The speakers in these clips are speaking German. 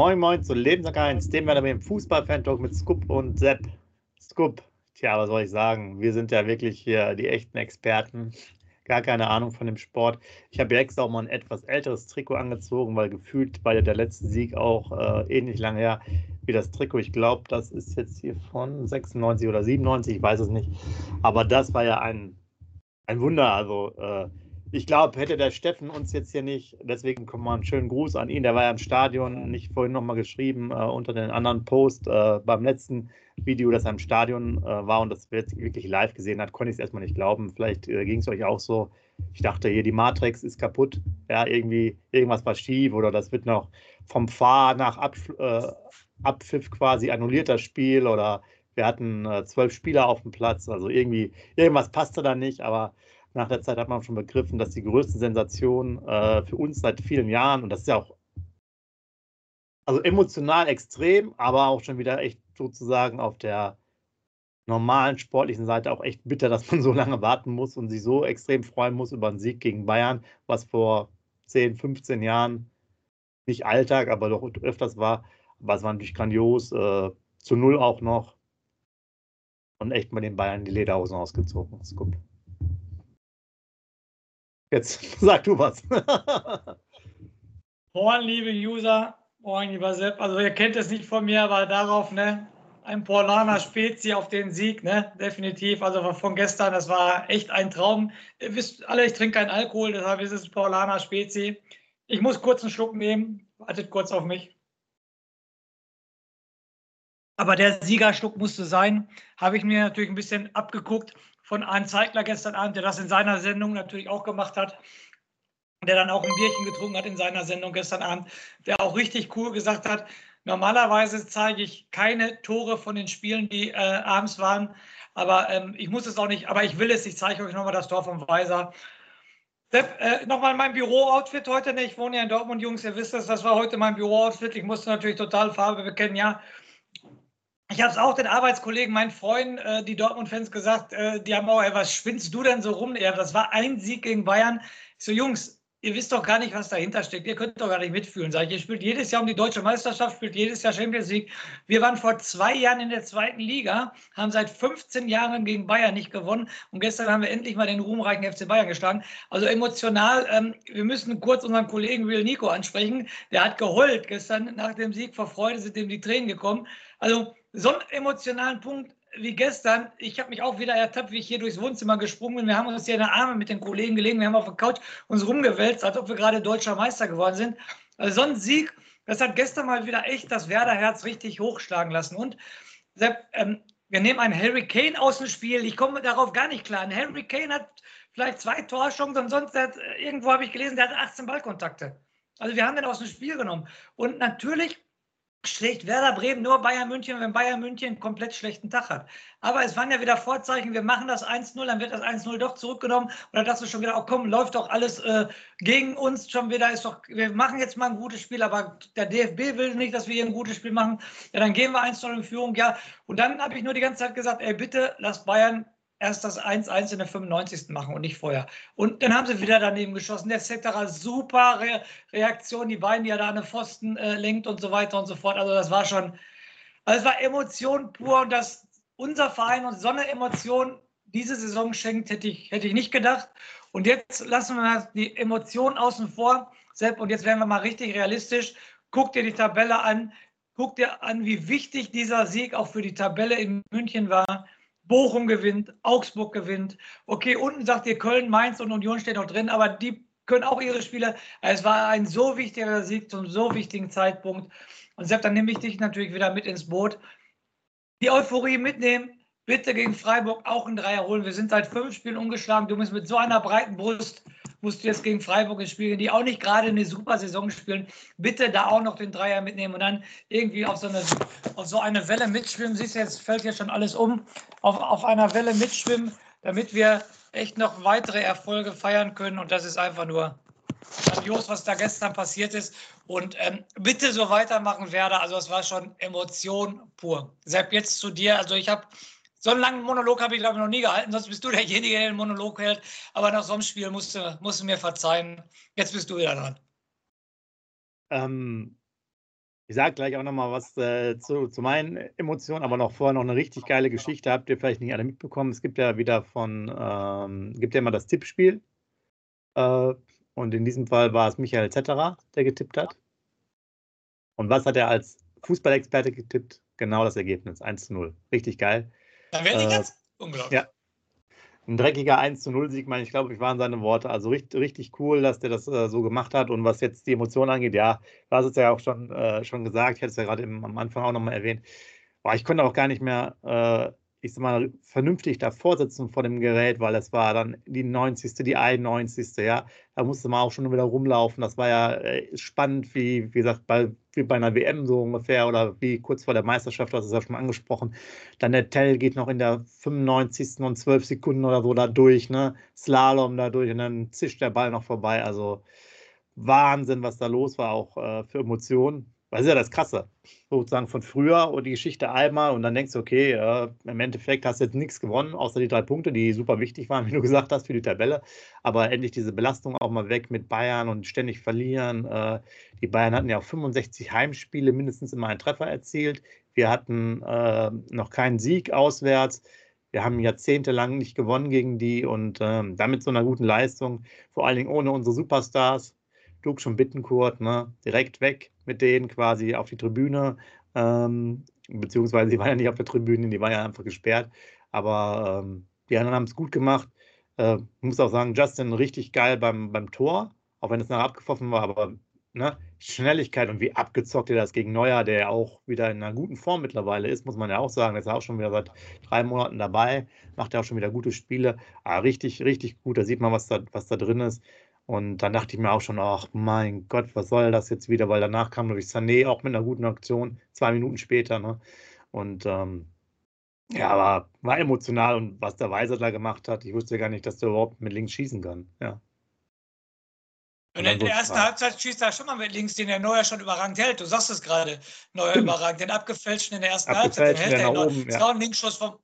Moin Moin zu Lebenslang 1, dem werden wir im Fußball-Fan-Talk mit Scoop und Sepp. Scoop, tja, was soll ich sagen? Wir sind ja wirklich hier die echten Experten. Gar keine Ahnung von dem Sport. Ich habe ja extra auch mal ein etwas älteres Trikot angezogen, weil gefühlt war ja der letzte Sieg auch äh, ähnlich lange her wie das Trikot. Ich glaube, das ist jetzt hier von 96 oder 97, ich weiß es nicht. Aber das war ja ein, ein Wunder. Also, äh, ich glaube, hätte der Steffen uns jetzt hier nicht, deswegen kommt mal einen schönen Gruß an ihn, der war ja im Stadion, nicht vorhin nochmal geschrieben, äh, unter den anderen Post äh, beim letzten Video, dass er im Stadion äh, war und das wirklich live gesehen hat, konnte ich es erstmal nicht glauben. Vielleicht äh, ging es euch auch so. Ich dachte hier, die Matrix ist kaputt, ja, irgendwie, irgendwas war schief oder das wird noch vom Fahr nach Ab, äh, Abpfiff quasi annulliert, das Spiel oder wir hatten äh, zwölf Spieler auf dem Platz, also irgendwie, irgendwas passte da nicht, aber nach der Zeit hat man schon begriffen, dass die größte Sensation äh, für uns seit vielen Jahren, und das ist ja auch also emotional extrem, aber auch schon wieder echt sozusagen auf der normalen sportlichen Seite auch echt bitter, dass man so lange warten muss und sich so extrem freuen muss über einen Sieg gegen Bayern, was vor 10, 15 Jahren nicht Alltag, aber doch öfters war. Aber es war natürlich grandios. Äh, zu Null auch noch. Und echt mal den Bayern die Lederhosen ausgezogen. Das ist gut. Jetzt sag du was. Moin, liebe User. Moin, lieber Sepp. Also, ihr kennt es nicht von mir, aber darauf, ne? Ein Paulaner Spezi auf den Sieg, ne? Definitiv. Also von gestern, das war echt ein Traum. Ihr wisst alle, ich trinke keinen Alkohol, deshalb ist es Paulaner Spezi. Ich muss kurz einen Schluck nehmen. Wartet kurz auf mich. Aber der Siegerschluck musste sein. Habe ich mir natürlich ein bisschen abgeguckt von Arne Zeigler gestern Abend, der das in seiner Sendung natürlich auch gemacht hat. Der dann auch ein Bierchen getrunken hat in seiner Sendung gestern Abend, der auch richtig cool gesagt hat, normalerweise zeige ich keine Tore von den Spielen, die äh, abends waren, aber ähm, ich muss es auch nicht, aber ich will es, ich zeige euch nochmal das Tor vom Weiser. Äh, nochmal mein Büro-Outfit heute. Ne? Ich wohne ja in Dortmund, Jungs. Ihr wisst es, das war heute mein Büro-Outfit. Ich musste natürlich total Farbe bekennen. Ja, ich habe es auch den Arbeitskollegen, meinen Freunden, äh, die Dortmund-Fans gesagt, äh, die haben auch, ey, was spinnst du denn so rum? Ja, das war ein Sieg gegen Bayern. Ich so, Jungs, ihr wisst doch gar nicht, was dahinter steckt. Ihr könnt doch gar nicht mitfühlen. Sag ich, ihr spielt jedes Jahr um die deutsche Meisterschaft, spielt jedes Jahr Champions League. Wir waren vor zwei Jahren in der zweiten Liga, haben seit 15 Jahren gegen Bayern nicht gewonnen und gestern haben wir endlich mal den ruhmreichen FC Bayern geschlagen. Also emotional, ähm, wir müssen kurz unseren Kollegen Real Nico ansprechen. Der hat geheult gestern nach dem Sieg vor Freude, sind ihm die Tränen gekommen. Also so einen emotionalen Punkt wie gestern, ich habe mich auch wieder ertappt, wie ich hier durchs Wohnzimmer gesprungen bin. Wir haben uns hier in der Arme mit den Kollegen gelegen, wir haben auf der Couch uns rumgewälzt, als ob wir gerade deutscher Meister geworden sind. Also so ein Sieg, das hat gestern mal wieder echt das Werderherz richtig hochschlagen lassen. Und Sepp, ähm, wir nehmen einen Harry Kane aus dem Spiel. Ich komme darauf gar nicht klar. Ein Harry Kane hat vielleicht zwei Torchancen und sonst hat, irgendwo habe ich gelesen, der hat 18 Ballkontakte. Also wir haben den aus dem Spiel genommen. Und natürlich schlägt Werder Bremen nur Bayern München, wenn Bayern München einen komplett schlechten Tag hat. Aber es waren ja wieder Vorzeichen, wir machen das 1-0, dann wird das 1-0 doch zurückgenommen. Dann dachte du schon wieder, oh komm, läuft doch alles äh, gegen uns schon wieder. Ist doch, wir machen jetzt mal ein gutes Spiel, aber der DFB will nicht, dass wir hier ein gutes Spiel machen. Ja, dann gehen wir 1-0 in Führung. Ja, und dann habe ich nur die ganze Zeit gesagt, ey, bitte lass Bayern erst das 1-1 in der 95. machen und nicht vorher. Und dann haben sie wieder daneben geschossen, etc. Super Re Reaktion, die beiden, die ja da eine Pfosten äh, lenkt und so weiter und so fort. Also das war schon, also es war Emotion pur und dass unser Verein uns so eine Emotion diese Saison schenkt, hätte ich, hätte ich nicht gedacht. Und jetzt lassen wir die Emotionen außen vor, Sepp, und jetzt werden wir mal richtig realistisch. Guck dir die Tabelle an, guck dir an, wie wichtig dieser Sieg auch für die Tabelle in München war Bochum gewinnt, Augsburg gewinnt. Okay, unten sagt ihr Köln, Mainz und Union steht noch drin, aber die können auch ihre Spiele. Es war ein so wichtiger Sieg zum so wichtigen Zeitpunkt. Und selbst dann nehme ich dich natürlich wieder mit ins Boot. Die Euphorie mitnehmen, bitte gegen Freiburg auch ein Dreier holen. Wir sind seit fünf Spielen umgeschlagen. Du musst mit so einer breiten Brust musst du jetzt gegen Freiburg spielen, die auch nicht gerade eine super Saison spielen. Bitte da auch noch den Dreier mitnehmen und dann irgendwie auf so eine, auf so eine Welle mitschwimmen. Siehst du, jetzt fällt hier schon alles um. Auf, auf einer Welle mitschwimmen, damit wir echt noch weitere Erfolge feiern können. Und das ist einfach nur grandios, was da gestern passiert ist. Und ähm, bitte so weitermachen, Werder. Also es war schon Emotion pur. Sepp, jetzt zu dir. Also ich habe so einen langen Monolog habe ich, glaube ich, noch nie gehalten, sonst bist du derjenige, der den Monolog hält. Aber nach so einem Spiel musst du, musst du mir verzeihen. Jetzt bist du wieder dran. Ähm, Ich sage gleich auch nochmal was äh, zu, zu, meinen Emotionen, aber noch vorher noch eine richtig geile Geschichte. Habt ihr vielleicht nicht alle mitbekommen? Es gibt ja wieder von, ähm, gibt ja immer das Tippspiel. Äh, und in diesem Fall war es Michael Zetterer, der getippt hat. Und was hat er als Fußballexperte getippt? Genau das Ergebnis, 1 zu 0. Richtig geil. Dann wäre äh, jetzt unglaublich. Ja. Ein dreckiger 1 zu 0 Sieg, meine ich glaube, ich waren seine Worte. Also richtig, richtig cool, dass der das äh, so gemacht hat. Und was jetzt die Emotionen angeht, ja, du hast es ja auch schon, äh, schon gesagt, ich hätte es ja gerade am Anfang auch nochmal erwähnt. Boah, ich konnte auch gar nicht mehr äh, ich sag mal, vernünftig davor sitzen vor dem Gerät, weil es war dann die 90., die 91., ja. Da musste man auch schon wieder rumlaufen. Das war ja äh, spannend, wie, wie gesagt, bei, wie bei einer WM so ungefähr oder wie kurz vor der Meisterschaft, das ist ja schon angesprochen. Dann der Tell geht noch in der 95. und 12 Sekunden oder so da durch, ne? Slalom da durch und dann zischt der Ball noch vorbei. Also Wahnsinn, was da los war, auch äh, für Emotionen. Das ist ja das Krasse, sozusagen von früher und die Geschichte einmal und dann denkst du, okay, äh, im Endeffekt hast du jetzt nichts gewonnen, außer die drei Punkte, die super wichtig waren, wie du gesagt hast, für die Tabelle. Aber endlich diese Belastung auch mal weg mit Bayern und ständig verlieren. Äh, die Bayern hatten ja auch 65 Heimspiele, mindestens immer einen Treffer erzielt. Wir hatten äh, noch keinen Sieg auswärts. Wir haben jahrzehntelang nicht gewonnen gegen die und ähm, damit so einer guten Leistung, vor allen Dingen ohne unsere Superstars Duke schon Bittenkurt, ne, direkt weg mit denen quasi auf die Tribüne. Ähm, beziehungsweise die waren ja nicht auf der Tribüne, die waren ja einfach gesperrt. Aber ähm, die anderen haben es gut gemacht. Äh, ich muss auch sagen, Justin richtig geil beim, beim Tor, auch wenn es nachher abgepfiffen war, aber ne, Schnelligkeit und wie abgezockt er das gegen Neuer, der auch wieder in einer guten Form mittlerweile ist, muss man ja auch sagen. Der ist ja auch schon wieder seit drei Monaten dabei, macht ja auch schon wieder gute Spiele. Ah, richtig, richtig gut. Da sieht man, was da, was da drin ist. Und dann dachte ich mir auch schon, ach mein Gott, was soll das jetzt wieder? Weil danach kam natürlich Sané auch mit einer guten Aktion, zwei Minuten später. Ne? Und ähm, ja, aber war emotional und was der Weiser da gemacht hat, ich wusste gar nicht, dass der überhaupt mit links schießen kann. Ja. Und in der ersten Halbzeit schießt er schon mal mit links, den der Neuer schon überragend hält. Du sagst es gerade, Neuer überragend. Den abgefälschten in der ersten Halbzeit, den hält er noch. Oben, ja. Das war ein Linksschuss vom,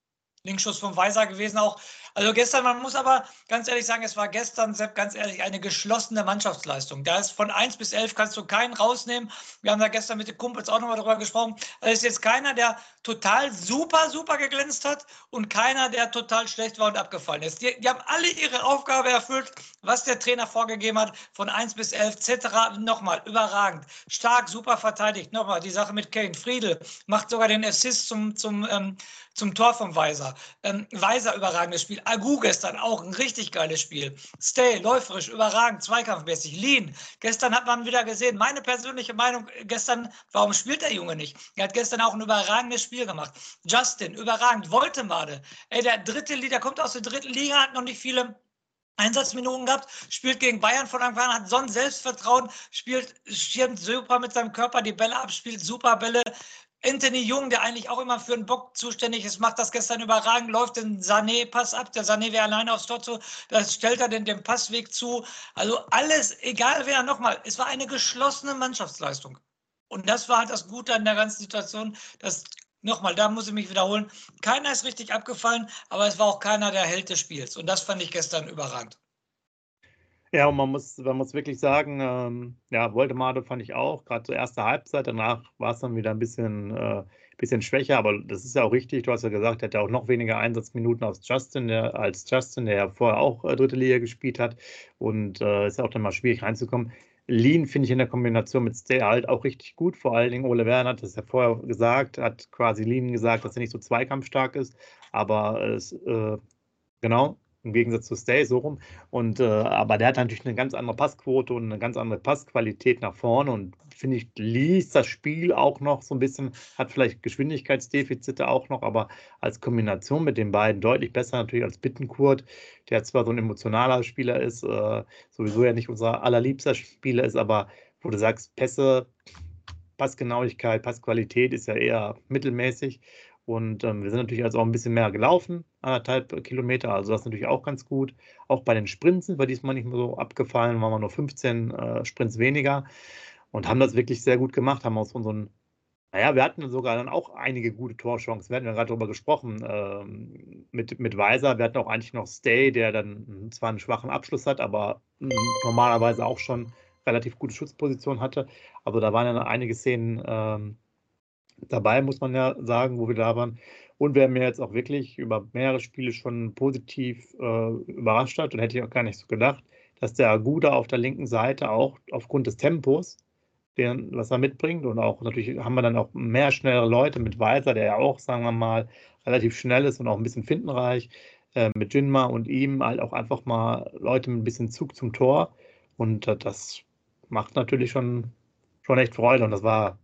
Linkschuss vom Weiser gewesen auch. Also gestern, man muss aber ganz ehrlich sagen, es war gestern, Sepp, ganz ehrlich, eine geschlossene Mannschaftsleistung. Da ist von 1 bis 11 kannst du keinen rausnehmen. Wir haben da gestern mit den Kumpels auch nochmal darüber gesprochen. Da ist jetzt keiner, der total super, super geglänzt hat und keiner, der total schlecht war und abgefallen ist. Die, die haben alle ihre Aufgabe erfüllt, was der Trainer vorgegeben hat, von 1 bis 11 etc. Nochmal, überragend. Stark, super verteidigt. Nochmal, die Sache mit Kane. Friedel macht sogar den Assist zum, zum, ähm, zum Tor vom Weiser. Ähm, Weiser, überragendes Spiel. Agu gestern auch ein richtig geiles Spiel. Stay, läuferisch, überragend, zweikampfmäßig. Lean, gestern hat man wieder gesehen, meine persönliche Meinung gestern, warum spielt der Junge nicht? Er hat gestern auch ein überragendes Spiel gemacht. Justin, überragend. Woltemade, ey, der dritte Liga, der kommt aus der dritten Liga, hat noch nicht viele Einsatzminuten gehabt, spielt gegen Bayern von Anfang an, hat so ein Selbstvertrauen, spielt, schirmt super mit seinem Körper die Bälle ab, spielt super Bälle, Anthony Jung, der eigentlich auch immer für den Bock zuständig ist, macht das gestern überragend, läuft den Sané-Pass ab. Der Sané wäre alleine aufs Tor zu, da stellt er den, den Passweg zu. Also alles, egal wer, nochmal, es war eine geschlossene Mannschaftsleistung. Und das war halt das Gute an der ganzen Situation, dass nochmal, da muss ich mich wiederholen, keiner ist richtig abgefallen, aber es war auch keiner der Held des Spiels. Und das fand ich gestern überragend. Ja, und man muss, man muss wirklich sagen, ähm, ja, Voldemade fand ich auch, gerade zur ersten Halbzeit, danach war es dann wieder ein bisschen, äh, bisschen schwächer, aber das ist ja auch richtig, du hast ja gesagt, er hat ja auch noch weniger Einsatzminuten als Justin, der, als Justin, der ja vorher auch äh, dritte Liga gespielt hat und äh, ist ja auch dann mal schwierig reinzukommen. Lean finde ich in der Kombination mit Stay halt auch richtig gut. Vor allen Dingen Ole Werner hat das ja vorher gesagt, hat quasi Lean gesagt, dass er nicht so zweikampfstark ist. Aber es, äh, genau, im Gegensatz zu Stay so rum. Und, äh, aber der hat natürlich eine ganz andere Passquote und eine ganz andere Passqualität nach vorne und finde ich, liest das Spiel auch noch so ein bisschen, hat vielleicht Geschwindigkeitsdefizite auch noch, aber als Kombination mit den beiden deutlich besser natürlich als Bittenkurt, der zwar so ein emotionaler Spieler ist, äh, sowieso ja nicht unser allerliebster Spieler ist, aber wo du sagst, Pässe, Passgenauigkeit, Passqualität ist ja eher mittelmäßig und ähm, wir sind natürlich also auch ein bisschen mehr gelaufen, anderthalb Kilometer, also das ist natürlich auch ganz gut. Auch bei den Sprints sind wir diesmal nicht mehr so abgefallen, waren wir nur 15 äh, Sprints weniger und haben das wirklich sehr gut gemacht, haben aus unseren, naja, wir hatten sogar dann auch einige gute Torchancen, wir hatten ja gerade darüber gesprochen, ähm, mit, mit Weiser, wir hatten auch eigentlich noch Stay, der dann zwar einen schwachen Abschluss hat, aber hm, normalerweise auch schon relativ gute Schutzposition hatte. Aber da waren ja einige Szenen ähm, dabei, muss man ja sagen, wo wir da waren. Und wer mir jetzt auch wirklich über mehrere Spiele schon positiv äh, überrascht hat und hätte ich auch gar nicht so gedacht, dass der Aguda auf der linken Seite auch aufgrund des Tempos, den, was er mitbringt, und auch natürlich haben wir dann auch mehr schnellere Leute mit Weiser, der ja auch, sagen wir mal, relativ schnell ist und auch ein bisschen findenreich, äh, mit Jinma und ihm halt auch einfach mal Leute mit ein bisschen Zug zum Tor. Und äh, das macht natürlich schon, schon echt Freude. Und das war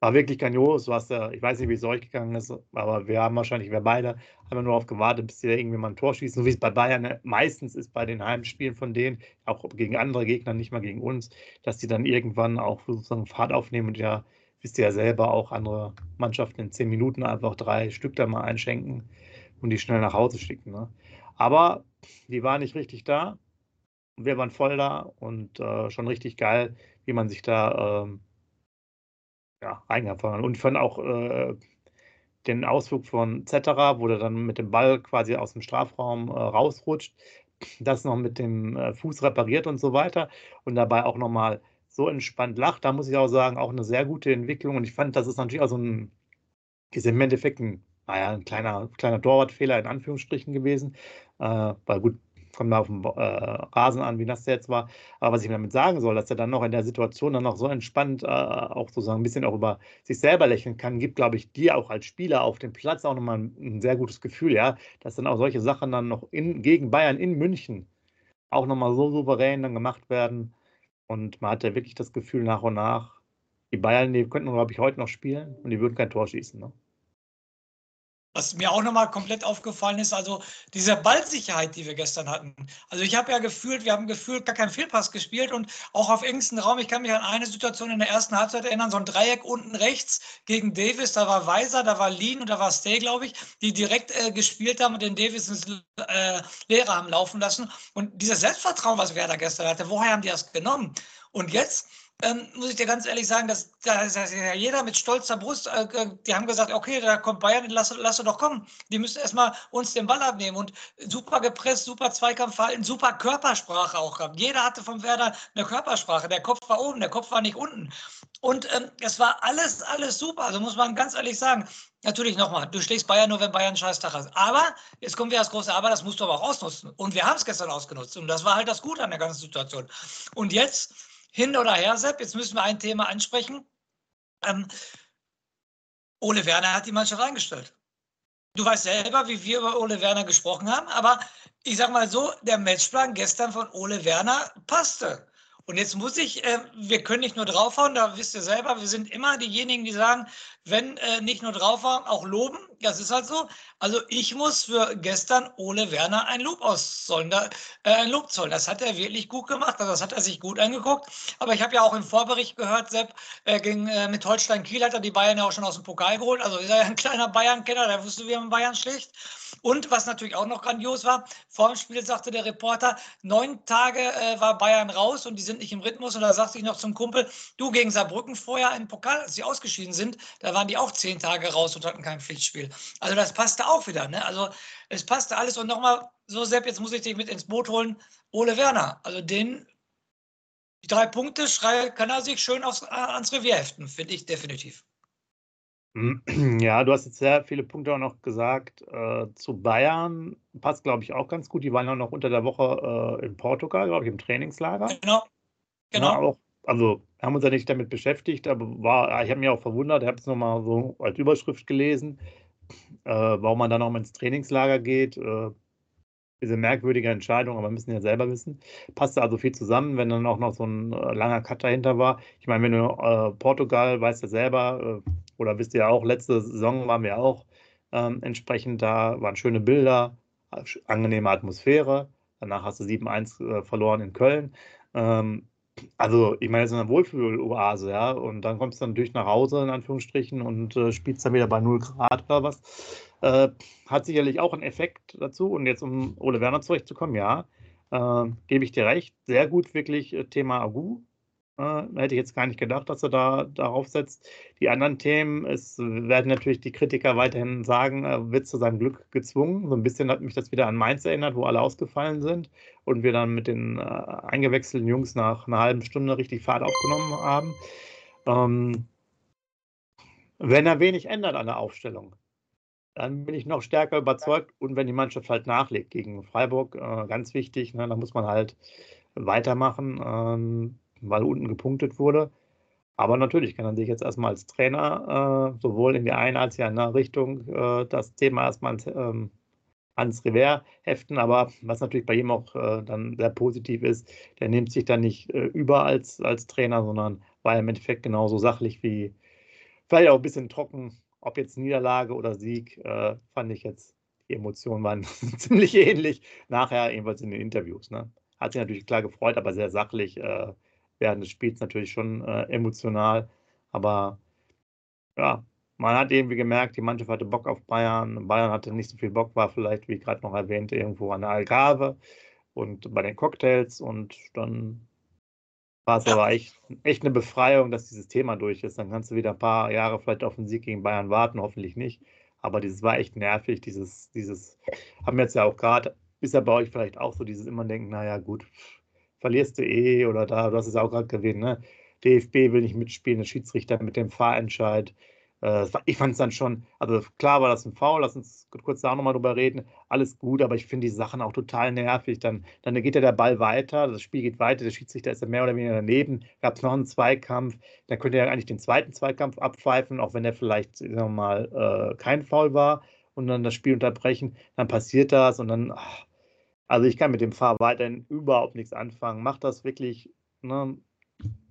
war wirklich grandios. Hast ja, ich weiß nicht, wie es euch gegangen ist, aber wir haben wahrscheinlich, wir beide, haben nur auf gewartet, bis sie irgendwie mal ein Tor schießen, so wie es bei Bayern ne, meistens ist bei den Heimspielen von denen, auch gegen andere Gegner, nicht mal gegen uns, dass die dann irgendwann auch sozusagen Fahrt aufnehmen und ja, wisst ihr ja selber, auch andere Mannschaften in zehn Minuten einfach drei Stück da mal einschenken und die schnell nach Hause schicken. Ne? Aber die waren nicht richtig da. Wir waren voll da und äh, schon richtig geil, wie man sich da ähm, ja, reingefahren. Und ich fand auch äh, den Ausflug von Zetterer, wo der dann mit dem Ball quasi aus dem Strafraum äh, rausrutscht, das noch mit dem äh, Fuß repariert und so weiter und dabei auch nochmal so entspannt lacht. Da muss ich auch sagen, auch eine sehr gute Entwicklung. Und ich fand, das ist natürlich auch so ein, ist im Endeffekt ein, naja, ein kleiner, kleiner Torwartfehler in Anführungsstrichen gewesen. Äh, weil gut, kommt mal auf den äh, Rasen an, wie nass der jetzt war. Aber was ich damit sagen soll, dass er dann noch in der Situation dann noch so entspannt äh, auch sozusagen ein bisschen auch über sich selber lächeln kann, gibt, glaube ich, dir auch als Spieler auf dem Platz auch nochmal ein, ein sehr gutes Gefühl, ja, dass dann auch solche Sachen dann noch in, gegen Bayern in München auch nochmal so souverän dann gemacht werden. Und man hat ja wirklich das Gefühl nach und nach, die Bayern, die könnten, glaube ich, heute noch spielen und die würden kein Tor schießen. Ne? Was mir auch nochmal komplett aufgefallen ist, also diese Ballsicherheit, die wir gestern hatten. Also ich habe ja gefühlt, wir haben gefühlt gar keinen Fehlpass gespielt und auch auf engstem Raum. Ich kann mich an eine Situation in der ersten Halbzeit erinnern, so ein Dreieck unten rechts gegen Davis. Da war Weiser, da war Lean und da war Stay, glaube ich, die direkt äh, gespielt haben und den Davis ins äh, Leere haben laufen lassen. Und dieses Selbstvertrauen, was Werder gestern hatte, woher haben die das genommen? Und jetzt ähm, muss ich dir ganz ehrlich sagen, dass, dass, dass jeder mit stolzer Brust, äh, äh, die haben gesagt, okay, da kommt Bayern, lass, lass doch kommen. Die müssen erstmal uns den Ball abnehmen und super gepresst, super Zweikampfverhalten, super Körpersprache auch gehabt. Jeder hatte vom Werder eine Körpersprache. Der Kopf war oben, der Kopf war nicht unten. Und ähm, es war alles, alles super. Also muss man ganz ehrlich sagen, natürlich nochmal, du schlägst Bayern nur, wenn Bayern einen Scheißtag hat. Aber, jetzt kommt wieder das große Aber, das musst du aber auch ausnutzen. Und wir haben es gestern ausgenutzt. Und das war halt das Gute an der ganzen Situation. Und jetzt hin oder her, Sepp, jetzt müssen wir ein Thema ansprechen. Ähm, Ole Werner hat die Mannschaft eingestellt. Du weißt selber, wie wir über Ole Werner gesprochen haben, aber ich sag mal so, der Matchplan gestern von Ole Werner passte. Und jetzt muss ich, äh, wir können nicht nur draufhauen, da wisst ihr selber, wir sind immer diejenigen, die sagen, wenn äh, nicht nur draufhauen, auch loben. Das ist halt so. Also ich muss für gestern Ole Werner ein Lob auszollen, da, äh, ein Lob zollen. Das hat er wirklich gut gemacht, also das hat er sich gut angeguckt. Aber ich habe ja auch im Vorbericht gehört, Sepp, äh, gegen, äh, mit Holstein Kiel hat er die Bayern ja auch schon aus dem Pokal geholt. Also ist er ja ein kleiner Bayern-Kenner, der wusste, wie man Bayern schlägt. Und was natürlich auch noch grandios war, vor dem Spiel sagte der Reporter, neun Tage äh, war Bayern raus und die sind nicht im Rhythmus. Und da sagte ich noch zum Kumpel, du gegen Saarbrücken vorher im Pokal, als sie ausgeschieden sind, da waren die auch zehn Tage raus und hatten kein Pflichtspiel. Also das passte auch wieder. Ne? Also es passte alles. Und nochmal, so Sepp, jetzt muss ich dich mit ins Boot holen. Ole Werner, also den die drei Punkte kann er sich schön aufs, ans Revier heften, finde ich definitiv. Ja, du hast jetzt sehr viele Punkte auch noch gesagt. Äh, zu Bayern passt, glaube ich, auch ganz gut. Die waren ja noch unter der Woche äh, in Portugal, glaube ich, im Trainingslager. Genau. Genau. Ja, auch, also haben uns ja nicht damit beschäftigt, aber war, ich habe mich auch verwundert, ich habe es nochmal so als Überschrift gelesen, äh, warum man dann auch ins Trainingslager geht. Äh, diese merkwürdige Entscheidung, aber müssen ja selber wissen. Passte also viel zusammen, wenn dann auch noch so ein äh, langer Cut dahinter war. Ich meine, wenn du äh, Portugal weißt ja selber, äh, oder wisst ihr auch, letzte Saison waren wir auch ähm, entsprechend da, waren schöne Bilder, angenehme Atmosphäre. Danach hast du 7-1 äh, verloren in Köln. Ähm, also, ich meine, es ist eine Wohlfühl-Oase, ja. Und dann kommst du natürlich nach Hause, in Anführungsstrichen, und äh, spielst dann wieder bei 0 Grad oder was. Äh, hat sicherlich auch einen Effekt dazu. Und jetzt, um Ole Werner zurechtzukommen, ja, äh, gebe ich dir recht. Sehr gut, wirklich, äh, Thema Agu. Äh, hätte ich jetzt gar nicht gedacht, dass er da darauf setzt. Die anderen Themen, es werden natürlich die Kritiker weiterhin sagen, er wird zu seinem Glück gezwungen. So ein bisschen hat mich das wieder an Mainz erinnert, wo alle ausgefallen sind und wir dann mit den äh, eingewechselten Jungs nach einer halben Stunde richtig Fahrt aufgenommen haben. Ähm, wenn er wenig ändert an der Aufstellung, dann bin ich noch stärker überzeugt. Und wenn die Mannschaft halt nachlegt gegen Freiburg, äh, ganz wichtig, ne, dann muss man halt weitermachen, ähm, weil unten gepunktet wurde. Aber natürlich kann man sich jetzt erstmal als Trainer äh, sowohl in die eine als auch in andere Richtung äh, das Thema erstmal ans, ähm, ans Revers heften. Aber was natürlich bei ihm auch äh, dann sehr positiv ist, der nimmt sich dann nicht äh, über als, als Trainer, sondern war im Endeffekt genauso sachlich wie vielleicht auch ein bisschen trocken ob jetzt Niederlage oder Sieg, äh, fand ich jetzt, die Emotionen waren ziemlich ähnlich. Nachher, ebenfalls in den Interviews. Ne? Hat sich natürlich klar gefreut, aber sehr sachlich. Äh, während des Spiels natürlich schon äh, emotional. Aber ja, man hat irgendwie gemerkt, die Mannschaft hatte Bock auf Bayern. Bayern hatte nicht so viel Bock, war vielleicht, wie gerade noch erwähnt, irgendwo an der Algarve und bei den Cocktails. Und dann war es aber echt, echt eine Befreiung, dass dieses Thema durch ist. Dann kannst du wieder ein paar Jahre vielleicht auf den Sieg gegen Bayern warten, hoffentlich nicht. Aber dieses war echt nervig, dieses, dieses, haben wir jetzt ja auch gerade, ist ja bei euch vielleicht auch so, dieses immer denken, naja, gut, verlierst du eh oder da, du hast es auch gerade gewählt, ne? DFB will nicht mitspielen, der Schiedsrichter mit dem Fahrentscheid. Äh, ich fand es dann schon, also klar war das ein Foul, lass uns kurz da nochmal drüber reden. Alles gut, aber ich finde die Sachen auch total nervig. Dann, dann geht ja der Ball weiter, das Spiel geht weiter, der Schiedsrichter ist ja mehr oder weniger daneben. Gab es noch einen Zweikampf, dann könnte er eigentlich den zweiten Zweikampf abpfeifen, auch wenn der vielleicht, sagen wir mal, äh, kein Foul war und dann das Spiel unterbrechen. Dann passiert das und dann, ach, also ich kann mit dem Fahr weiterhin überhaupt nichts anfangen. Macht das wirklich, ne,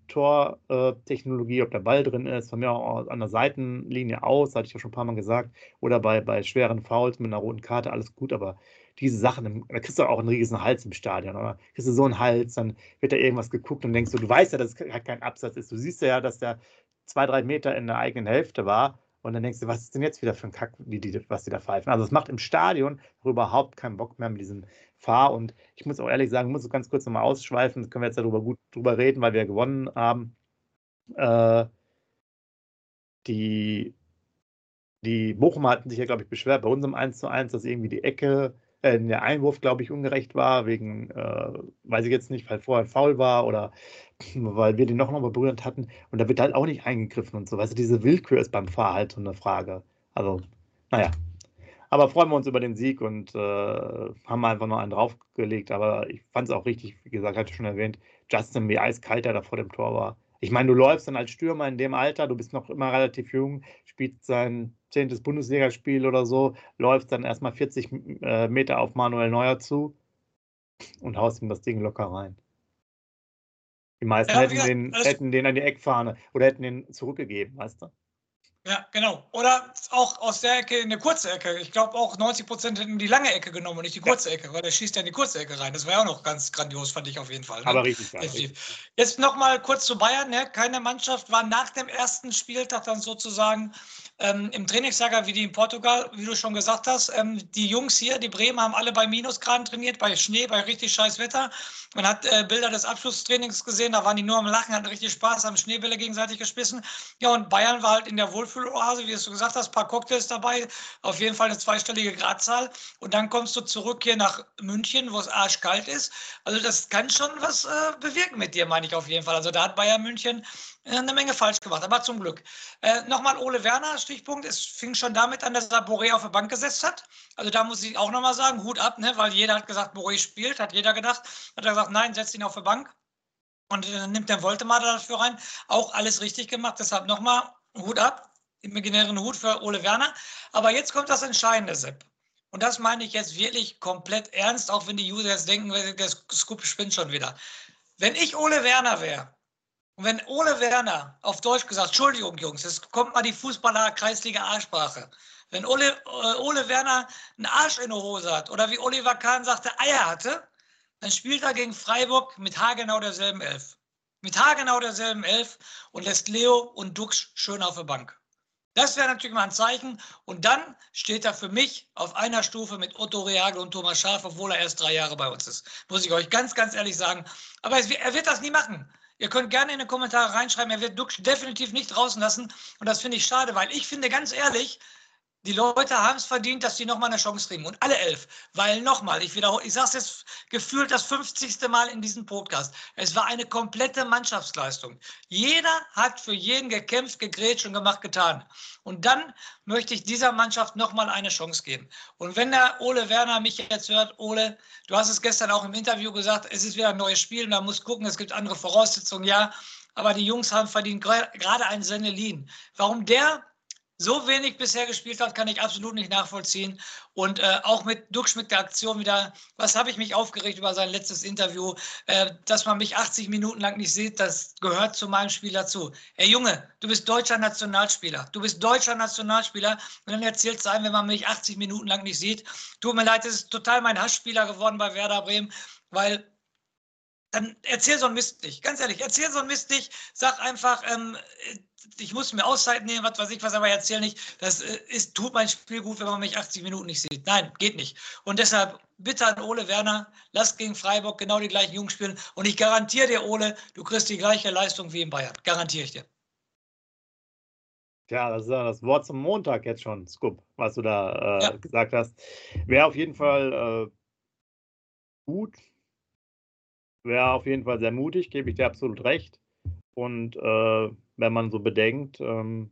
Tortechnologie, ob der Ball drin ist, von mir auch an der Seitenlinie aus, hatte ich ja schon ein paar Mal gesagt, oder bei, bei schweren Fouls mit einer roten Karte, alles gut, aber diese Sachen, da kriegst du auch einen riesen Hals im Stadion, oder? Kriegst du so einen Hals, dann wird da irgendwas geguckt und denkst du, du weißt ja, dass es kein Absatz ist. Du siehst ja, dass der zwei, drei Meter in der eigenen Hälfte war und dann denkst du, was ist denn jetzt wieder für ein Kack, die, die, was die da pfeifen? Also es macht im Stadion überhaupt keinen Bock mehr mit diesem Fahr. Und ich muss auch ehrlich sagen, muss so ganz kurz nochmal ausschweifen, das können wir jetzt darüber gut drüber reden, weil wir gewonnen haben. Äh, die, die Bochumer hatten sich ja, glaube ich, beschwert bei unserem 1 zu 1, dass irgendwie die Ecke, äh, der Einwurf, glaube ich, ungerecht war, wegen, äh, weiß ich jetzt nicht, weil vorher faul war oder weil wir den noch mal berührt hatten. Und da wird halt auch nicht eingegriffen und so. Weißt du, diese Willkür ist beim Fahr halt so eine Frage. Also, naja. Aber freuen wir uns über den Sieg und äh, haben einfach noch einen draufgelegt. Aber ich fand es auch richtig, wie gesagt, hatte ich schon erwähnt, Justin, wie eiskalt er da vor dem Tor war. Ich meine, du läufst dann als Stürmer in dem Alter, du bist noch immer relativ jung, spielst sein zehntes Bundesligaspiel oder so, läufst dann erstmal 40 äh, Meter auf Manuel Neuer zu und haust ihm das Ding locker rein. Die meisten ja, hätten, ja, den, hätten den an die Eckfahne oder hätten den zurückgegeben, weißt du? Ja, genau. Oder auch aus der Ecke in eine kurze Ecke. Ich glaube auch 90 Prozent hätten die lange Ecke genommen und nicht die kurze. Ecke, weil der schießt ja in die kurze Ecke rein. Das war ja auch noch ganz grandios, fand ich auf jeden Fall. Ne? Aber richtig, ja, Jetzt nochmal kurz zu Bayern. Ne? Keine Mannschaft war nach dem ersten Spieltag dann sozusagen ähm, im Trainingslager wie die in Portugal, wie du schon gesagt hast. Ähm, die Jungs hier, die Bremer, haben alle bei Minusgraden trainiert, bei Schnee, bei richtig scheiß Wetter. Man hat äh, Bilder des Abschlusstrainings gesehen, da waren die nur am Lachen, hatten richtig Spaß, haben Schneebälle gegenseitig gespissen. Ja, und Bayern war halt in der Wohlfühloase, wie du gesagt hast, ein paar Cocktails dabei, auf jeden Fall eine zweistellige Gradzahl. Und dann kommst du zurück hier nach München, wo es arschkalt ist. Also das kann schon was äh, bewirken mit dir, meine ich auf jeden Fall. Also da hat Bayern München eine Menge falsch gemacht, aber zum Glück. Äh, Nochmal Ole Werner, Stichpunkt. Es fing schon damit an, dass er Boré auf der Bank gesetzt hat. Also da muss ich auch nochmal sagen, Hut ab, ne? weil jeder hat gesagt, Boré spielt, hat jeder gedacht. Hat er gesagt, nein, setzt ihn auf der Bank. Und dann nimmt der Voltemar dafür rein. Auch alles richtig gemacht. Deshalb nochmal Hut ab, imaginären Hut für Ole Werner. Aber jetzt kommt das Entscheidende, Sepp. Und das meine ich jetzt wirklich komplett ernst, auch wenn die User jetzt denken, der Scoop spinnt schon wieder. Wenn ich Ole Werner wäre, und wenn Ole Werner, auf Deutsch gesagt, Entschuldigung, Jungs, jetzt kommt mal die Fußballer-Kreisliga-A-Sprache. Wenn Ole, äh, Ole Werner einen Arsch in der Hose hat oder wie Oliver Kahn sagte, Eier hatte, dann spielt er gegen Freiburg mit haargenau derselben Elf. Mit haargenau derselben Elf und lässt Leo und Dux schön auf der Bank. Das wäre natürlich mal ein Zeichen. Und dann steht er für mich auf einer Stufe mit Otto Reagel und Thomas Schaaf, obwohl er erst drei Jahre bei uns ist. Muss ich euch ganz, ganz ehrlich sagen. Aber er wird das nie machen. Ihr könnt gerne in die Kommentare reinschreiben, er wird Duxch definitiv nicht draußen lassen. Und das finde ich schade, weil ich finde ganz ehrlich, die Leute haben es verdient, dass sie nochmal eine Chance kriegen. Und alle elf. Weil nochmal, ich wiederhole, ich sage es jetzt gefühlt das 50. Mal in diesem Podcast. Es war eine komplette Mannschaftsleistung. Jeder hat für jeden gekämpft, gegrätscht und gemacht, getan. Und dann möchte ich dieser Mannschaft nochmal eine Chance geben. Und wenn der Ole Werner mich jetzt hört, Ole, du hast es gestern auch im Interview gesagt, es ist wieder ein neues Spiel, man muss gucken, es gibt andere Voraussetzungen, ja. Aber die Jungs haben verdient gerade einen Sennelin. Warum der so wenig bisher gespielt hat, kann ich absolut nicht nachvollziehen. Und äh, auch mit der Aktion wieder, was habe ich mich aufgeregt über sein letztes Interview, äh, dass man mich 80 Minuten lang nicht sieht, das gehört zu meinem Spiel dazu. Ey Junge, du bist deutscher Nationalspieler. Du bist deutscher Nationalspieler und dann erzählt es einem, wenn man mich 80 Minuten lang nicht sieht. Tut mir leid, das ist total mein Hassspieler geworden bei Werder Bremen, weil dann erzähl so ein Mist nicht. Ganz ehrlich, erzähl so ein Mist nicht. Sag einfach, ähm, ich muss mir Auszeit nehmen, was weiß ich was, aber erzähl nicht, das äh, ist, tut mein Spiel gut, wenn man mich 80 Minuten nicht sieht. Nein, geht nicht. Und deshalb bitte an Ole Werner, lass gegen Freiburg genau die gleichen Jungs spielen. Und ich garantiere dir, Ole, du kriegst die gleiche Leistung wie in Bayern. Garantiere ich dir. Ja, das ist ja das Wort zum Montag jetzt schon, Scoop, was du da äh, ja. gesagt hast. Wäre auf jeden Fall äh, gut. Wäre auf jeden Fall sehr mutig, gebe ich dir absolut recht. Und äh, wenn man so bedenkt, ähm,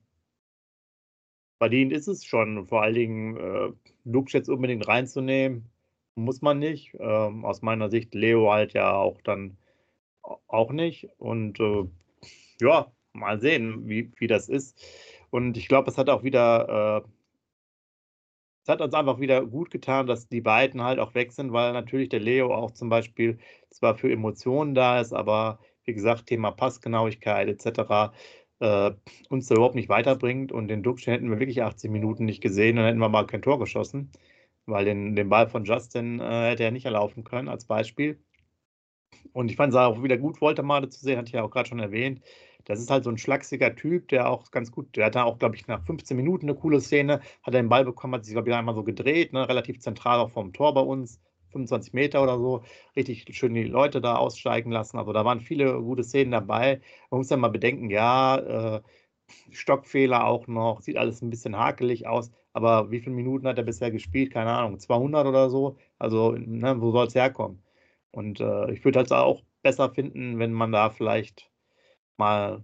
verdient ist es schon. Vor allen Dingen äh, Lux jetzt unbedingt reinzunehmen, muss man nicht. Ähm, aus meiner Sicht Leo halt ja auch dann auch nicht. Und äh, ja, mal sehen, wie, wie das ist. Und ich glaube, es hat auch wieder, äh, es hat uns einfach wieder gut getan, dass die beiden halt auch weg sind, weil natürlich der Leo auch zum Beispiel zwar für Emotionen da ist, aber wie gesagt, Thema Passgenauigkeit etc. Äh, uns da überhaupt nicht weiterbringt. Und den Duxch hätten wir wirklich 80 Minuten nicht gesehen, dann hätten wir mal kein Tor geschossen, weil den, den Ball von Justin äh, hätte er nicht erlaufen können, als Beispiel. Und ich fand es auch wieder gut, Woltemade zu sehen, hatte ich ja auch gerade schon erwähnt. Das ist halt so ein schlachsiger Typ, der auch ganz gut, der hatte auch, glaube ich, nach 15 Minuten eine coole Szene, hat er den Ball bekommen, hat sich, glaube ich, einmal so gedreht, ne, relativ zentral auch vom Tor bei uns, 25 Meter oder so, richtig schön die Leute da aussteigen lassen. Also da waren viele gute Szenen dabei. Man muss ja mal bedenken, ja, äh, Stockfehler auch noch, sieht alles ein bisschen hakelig aus. Aber wie viele Minuten hat er bisher gespielt? Keine Ahnung, 200 oder so. Also, ne, wo soll es herkommen? Und äh, ich würde halt auch besser finden, wenn man da vielleicht mal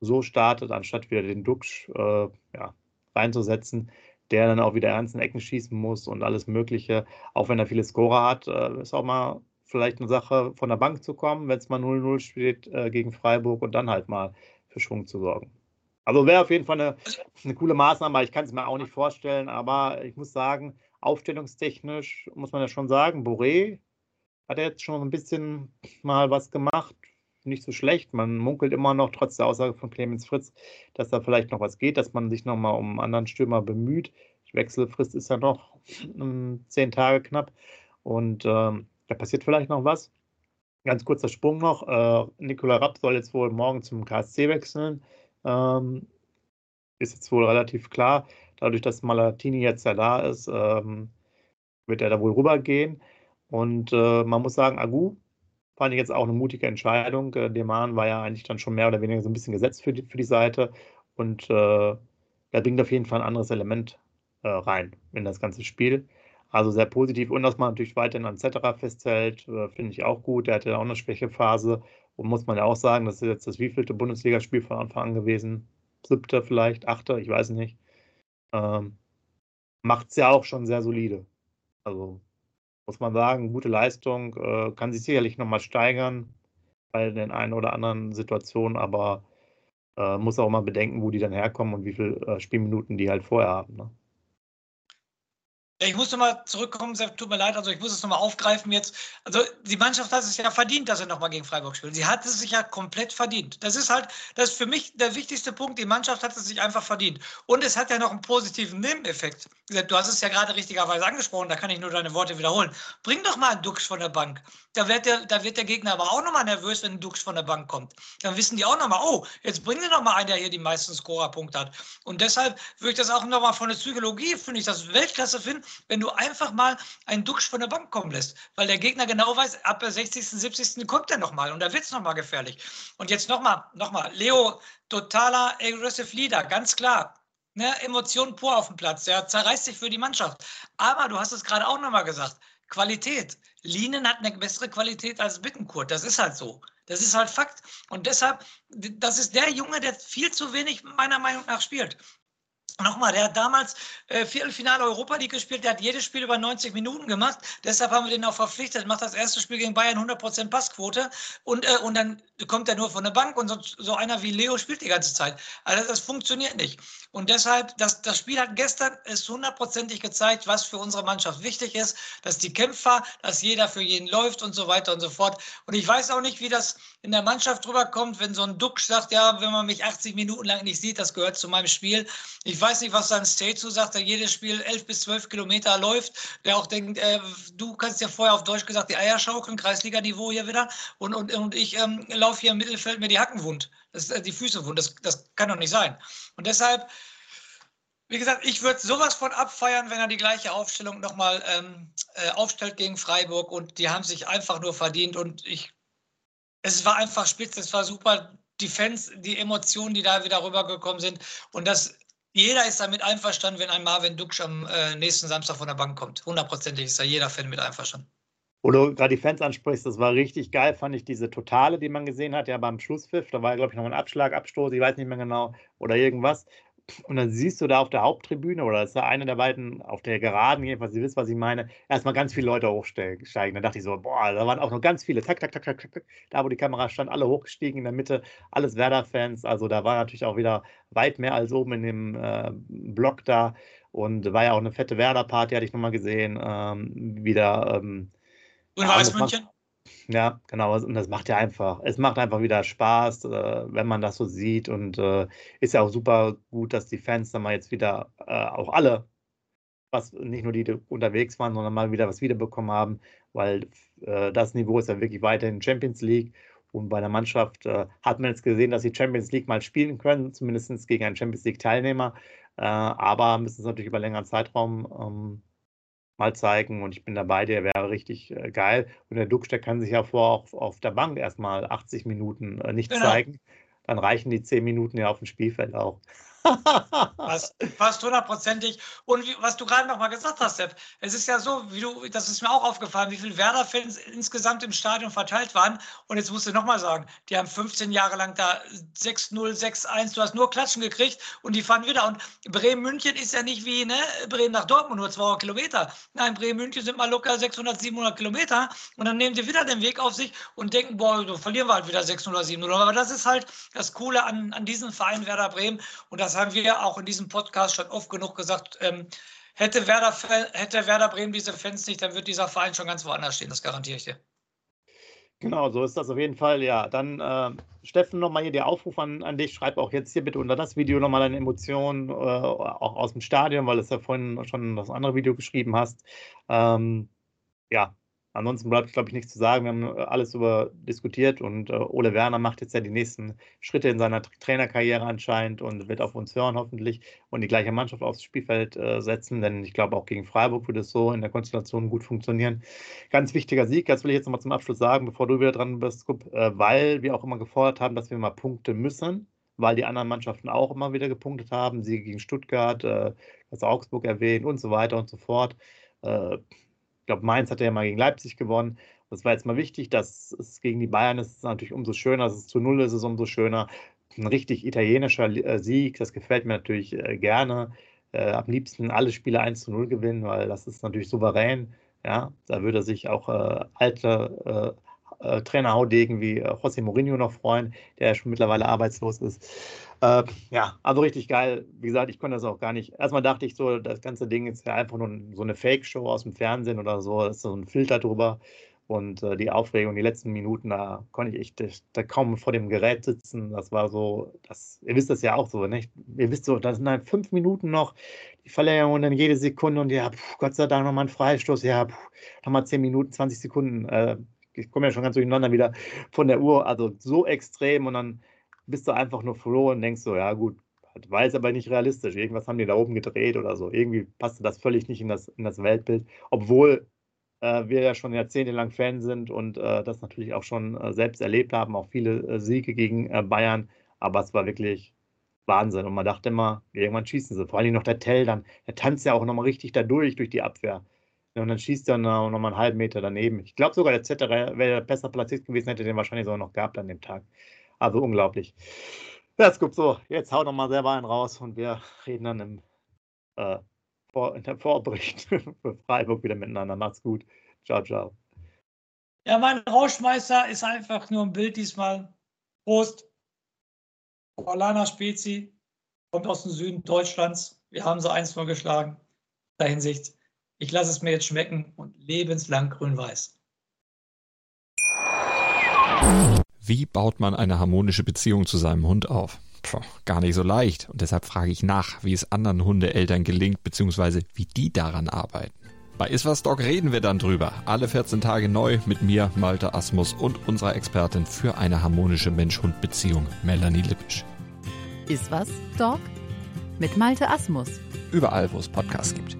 so startet, anstatt wieder den Duxch äh, ja, reinzusetzen der dann auch wieder in Ecken schießen muss und alles Mögliche. Auch wenn er viele Scorer hat, äh, ist auch mal vielleicht eine Sache, von der Bank zu kommen, wenn es mal 0-0 steht äh, gegen Freiburg und dann halt mal für Schwung zu sorgen. Also wäre auf jeden Fall eine, eine coole Maßnahme, ich kann es mir auch nicht vorstellen, aber ich muss sagen, aufstellungstechnisch muss man ja schon sagen, Boré hat er jetzt schon ein bisschen mal was gemacht. Nicht so schlecht. Man munkelt immer noch, trotz der Aussage von Clemens Fritz, dass da vielleicht noch was geht, dass man sich nochmal um einen anderen Stürmer bemüht. Die Wechselfrist ist ja noch um, zehn Tage knapp. Und ähm, da passiert vielleicht noch was. Ganz kurzer Sprung noch. Äh, Nikola Rapp soll jetzt wohl morgen zum KSC wechseln. Ähm, ist jetzt wohl relativ klar. Dadurch, dass Malatini jetzt ja da ist, ähm, wird er da wohl rübergehen. Und äh, man muss sagen, Agu fand ich jetzt auch eine mutige Entscheidung. Äh, Deman war ja eigentlich dann schon mehr oder weniger so ein bisschen gesetzt für die, für die Seite. Und äh, er bringt auf jeden Fall ein anderes Element äh, rein in das ganze Spiel. Also sehr positiv. Und dass man natürlich weiterhin an Cetera festhält, äh, finde ich auch gut. Der hatte ja auch eine Schwächephase. Und muss man ja auch sagen, das ist jetzt das wievielte Bundesligaspiel von Anfang an gewesen. Siebte vielleicht, achte, ich weiß nicht. Ähm, Macht es ja auch schon sehr solide. Also muss man sagen, gute Leistung, äh, kann sich sicherlich nochmal steigern bei den einen oder anderen Situationen, aber äh, muss auch mal bedenken, wo die dann herkommen und wie viele äh, Spielminuten die halt vorher haben. Ne? Ich muss nochmal zurückkommen, Sepp, tut mir leid, also ich muss es nochmal aufgreifen jetzt. Also die Mannschaft hat es ja verdient, dass sie nochmal gegen Freiburg spielt. Sie hat es sich ja komplett verdient. Das ist halt, das ist für mich der wichtigste Punkt. Die Mannschaft hat es sich einfach verdient. Und es hat ja noch einen positiven Nebeneffekt. Du hast es ja gerade richtigerweise angesprochen, da kann ich nur deine Worte wiederholen. Bring doch mal einen Dux von der Bank. Da wird der, da wird der Gegner aber auch nochmal nervös, wenn ein Dux von der Bank kommt. Dann wissen die auch nochmal, oh, jetzt bringen sie nochmal einen, der hier die meisten Scorerpunkte hat. Und deshalb würde ich das auch nochmal von der Psychologie, finde ich das Weltklasse finden, wenn du einfach mal einen Duxch von der Bank kommen lässt, weil der Gegner genau weiß, ab der 60., 70. kommt er nochmal und da wird es nochmal gefährlich. Und jetzt nochmal, nochmal, Leo, totaler aggressive Leader, ganz klar. Ne, Emotionen pur auf dem Platz, der zerreißt sich für die Mannschaft. Aber du hast es gerade auch nochmal gesagt, Qualität. Linen hat eine bessere Qualität als Bittenkurt. Das ist halt so. Das ist halt Fakt. Und deshalb, das ist der Junge, der viel zu wenig meiner Meinung nach spielt. Nochmal, der hat damals äh, Viertelfinale Europa League gespielt, der hat jedes Spiel über 90 Minuten gemacht. Deshalb haben wir den auch verpflichtet. Macht das erste Spiel gegen Bayern 100% Passquote und, äh, und dann kommt er nur von der Bank und so, so, einer wie Leo spielt die ganze Zeit. Also das funktioniert nicht. Und deshalb, das, das Spiel hat gestern es hundertprozentig gezeigt, was für unsere Mannschaft wichtig ist, dass die Kämpfer, dass jeder für jeden läuft und so weiter und so fort. Und ich weiß auch nicht, wie das in der Mannschaft drüber kommt, wenn so ein Duck sagt, ja, wenn man mich 80 Minuten lang nicht sieht, das gehört zu meinem Spiel. Ich weiß nicht, was sein State zu sagt, der jedes Spiel 11 bis 12 Kilometer läuft, der auch denkt, äh, du kannst ja vorher auf Deutsch gesagt die Eier schaukeln, Kreisliga-Niveau hier wieder und, und, und ich ähm, laufe hier im Mittelfeld mir die Hacken wund, das, äh, die Füße wund, das, das kann doch nicht sein. Und deshalb wie gesagt, ich würde sowas von abfeiern, wenn er die gleiche Aufstellung nochmal ähm, äh, aufstellt gegen Freiburg und die haben sich einfach nur verdient und ich es war einfach spitze, es war super. Die Fans, die Emotionen, die da wieder rübergekommen sind. Und das, jeder ist damit einverstanden, wenn ein Marvin Duksch am äh, nächsten Samstag von der Bank kommt. Hundertprozentig ist da jeder Fan mit einverstanden. Wo du gerade die Fans ansprichst, das war richtig geil, fand ich diese Totale, die man gesehen hat, ja beim Schlusspfiff. Da war, glaube ich, noch ein Abschlag, Abstoß, ich weiß nicht mehr genau, oder irgendwas. Und dann siehst du da auf der Haupttribüne, oder ist da eine der beiden auf der Geraden, jedenfalls, ihr wisst, was ich meine, erstmal ganz viele Leute hochsteigen. Da dachte ich so, boah, da waren auch noch ganz viele, tak, tak, tak, tak, tak, da wo die Kamera stand, alle hochgestiegen in der Mitte, alles Werder-Fans. Also da war natürlich auch wieder weit mehr als oben in dem äh, Block da. Und war ja auch eine fette Werder-Party, hatte ich nochmal gesehen. Ähm, wieder. Ähm, und Weißmünchen? Ja, genau. Und das macht ja einfach, es macht einfach wieder Spaß, äh, wenn man das so sieht. Und äh, ist ja auch super gut, dass die Fans dann mal jetzt wieder äh, auch alle, was nicht nur die, die unterwegs waren, sondern mal wieder was wiederbekommen haben, weil das Niveau ist ja wirklich weiterhin Champions League. Und bei der Mannschaft hat man jetzt gesehen, dass sie Champions League mal spielen können, zumindest gegen einen Champions League-Teilnehmer. Aber müssen es natürlich über längeren Zeitraum ähm, mal zeigen und ich bin dabei, der wäre richtig äh, geil. Und der der kann sich ja vor auf, auf der Bank erstmal 80 Minuten äh, nicht genau. zeigen. Dann reichen die 10 Minuten ja auf dem Spielfeld auch. Fast, fast hundertprozentig. Und wie, was du gerade noch mal gesagt hast, Sepp, es ist ja so, wie du, das ist mir auch aufgefallen, wie viele Werder-Fans insgesamt im Stadion verteilt waren. Und jetzt musst du noch mal sagen, die haben 15 Jahre lang da 6-0, 6-1, du hast nur Klatschen gekriegt und die fahren wieder. Und Bremen-München ist ja nicht wie ne, Bremen nach Dortmund, nur 200 Kilometer. Nein, Bremen-München sind mal locker 600, 700 Kilometer. Und dann nehmen sie wieder den Weg auf sich und denken, boah, so verlieren wir halt wieder 600, 700. Aber das ist halt das Coole an, an diesem Verein Werder Bremen. Und das das haben wir auch in diesem Podcast schon oft genug gesagt. Ähm, hätte, Werder, hätte Werder Bremen diese Fans nicht, dann wird dieser Verein schon ganz woanders stehen, das garantiere ich dir. Genau, so ist das auf jeden Fall. Ja, dann äh, Steffen, nochmal hier der Aufruf an, an dich. Schreib auch jetzt hier bitte unter das Video nochmal deine Emotionen, äh, auch aus dem Stadion, weil du ja vorhin schon das andere Video geschrieben hast. Ähm, ja, Ansonsten bleibt, glaube ich, nichts zu sagen. Wir haben äh, alles über diskutiert und äh, Ole Werner macht jetzt ja die nächsten Schritte in seiner Trainerkarriere anscheinend und wird auf uns hören hoffentlich und die gleiche Mannschaft aufs Spielfeld äh, setzen, denn ich glaube auch gegen Freiburg würde es so in der Konstellation gut funktionieren. Ganz wichtiger Sieg, das will ich jetzt nochmal zum Abschluss sagen, bevor du wieder dran bist, äh, weil wir auch immer gefordert haben, dass wir mal punkten müssen, weil die anderen Mannschaften auch immer wieder gepunktet haben, Siege gegen Stuttgart, äh, das Augsburg erwähnt und so weiter und so fort. Äh, glaube, Mainz hat ja mal gegen Leipzig gewonnen. Das war jetzt mal wichtig, dass es gegen die Bayern ist, ist natürlich umso schöner, dass es zu Null ist, ist umso schöner. Ein richtig italienischer äh, Sieg, das gefällt mir natürlich äh, gerne. Äh, am liebsten alle Spiele 1 zu 0 gewinnen, weil das ist natürlich souverän. Ja, da würde sich auch äh, alte äh, äh, Trainer-Haudegen wie José Mourinho noch freuen, der ja schon mittlerweile arbeitslos ist. Äh, ja, also richtig geil. Wie gesagt, ich konnte das auch gar nicht. Erstmal dachte ich so, das ganze Ding ist ja einfach nur so eine Fake-Show aus dem Fernsehen oder so. Da ist so ein Filter drüber. Und äh, die Aufregung, die letzten Minuten, da konnte ich echt da kaum vor dem Gerät sitzen. Das war so, das, ihr wisst das ja auch so, nicht? Ihr wisst so, das sind halt fünf Minuten noch, die Verlängerung und dann jede Sekunde und ja, puh, Gott sei Dank nochmal ein Freistoß, ja, nochmal zehn Minuten, 20 Sekunden. Äh, ich komme ja schon ganz durcheinander wieder von der Uhr, also so extrem und dann bist du einfach nur froh und denkst so, ja gut, hat. War jetzt aber nicht realistisch. Irgendwas haben die da oben gedreht oder so. Irgendwie passte das völlig nicht in das, in das Weltbild. Obwohl äh, wir ja schon jahrzehntelang Fan sind und äh, das natürlich auch schon äh, selbst erlebt haben, auch viele äh, Siege gegen äh, Bayern. Aber es war wirklich Wahnsinn. Und man dachte immer, irgendwann schießen sie. Vor allem noch der Tell dann, der tanzt ja auch nochmal richtig da durch, durch die Abwehr. Und dann schießt er noch, mal einen halben Meter daneben. Ich glaube sogar, der Zetterer wäre besser platziert gewesen, hätte den wahrscheinlich sogar noch gehabt an dem Tag. Also unglaublich. Ja, es gibt so, jetzt hau noch mal selber einen raus und wir reden dann im, äh, vor, in der Vorbericht für Freiburg wieder miteinander. Macht's gut. Ciao, ciao. Ja, mein Rauschmeister ist einfach nur ein Bild diesmal. Prost. Orlana Spezi kommt aus dem Süden Deutschlands. Wir haben sie eins vorgeschlagen. In der Hinsicht. Ich lasse es mir jetzt schmecken und lebenslang grün-weiß. Wie baut man eine harmonische Beziehung zu seinem Hund auf? Puh, gar nicht so leicht. Und deshalb frage ich nach, wie es anderen Hundeeltern gelingt, beziehungsweise wie die daran arbeiten. Bei Iswas Dog reden wir dann drüber. Alle 14 Tage neu mit mir, Malte Asmus und unserer Expertin für eine harmonische Mensch-Hund-Beziehung, Melanie Lippisch. Iswas Dog mit Malte Asmus. Überall, wo es Podcasts gibt.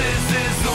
this is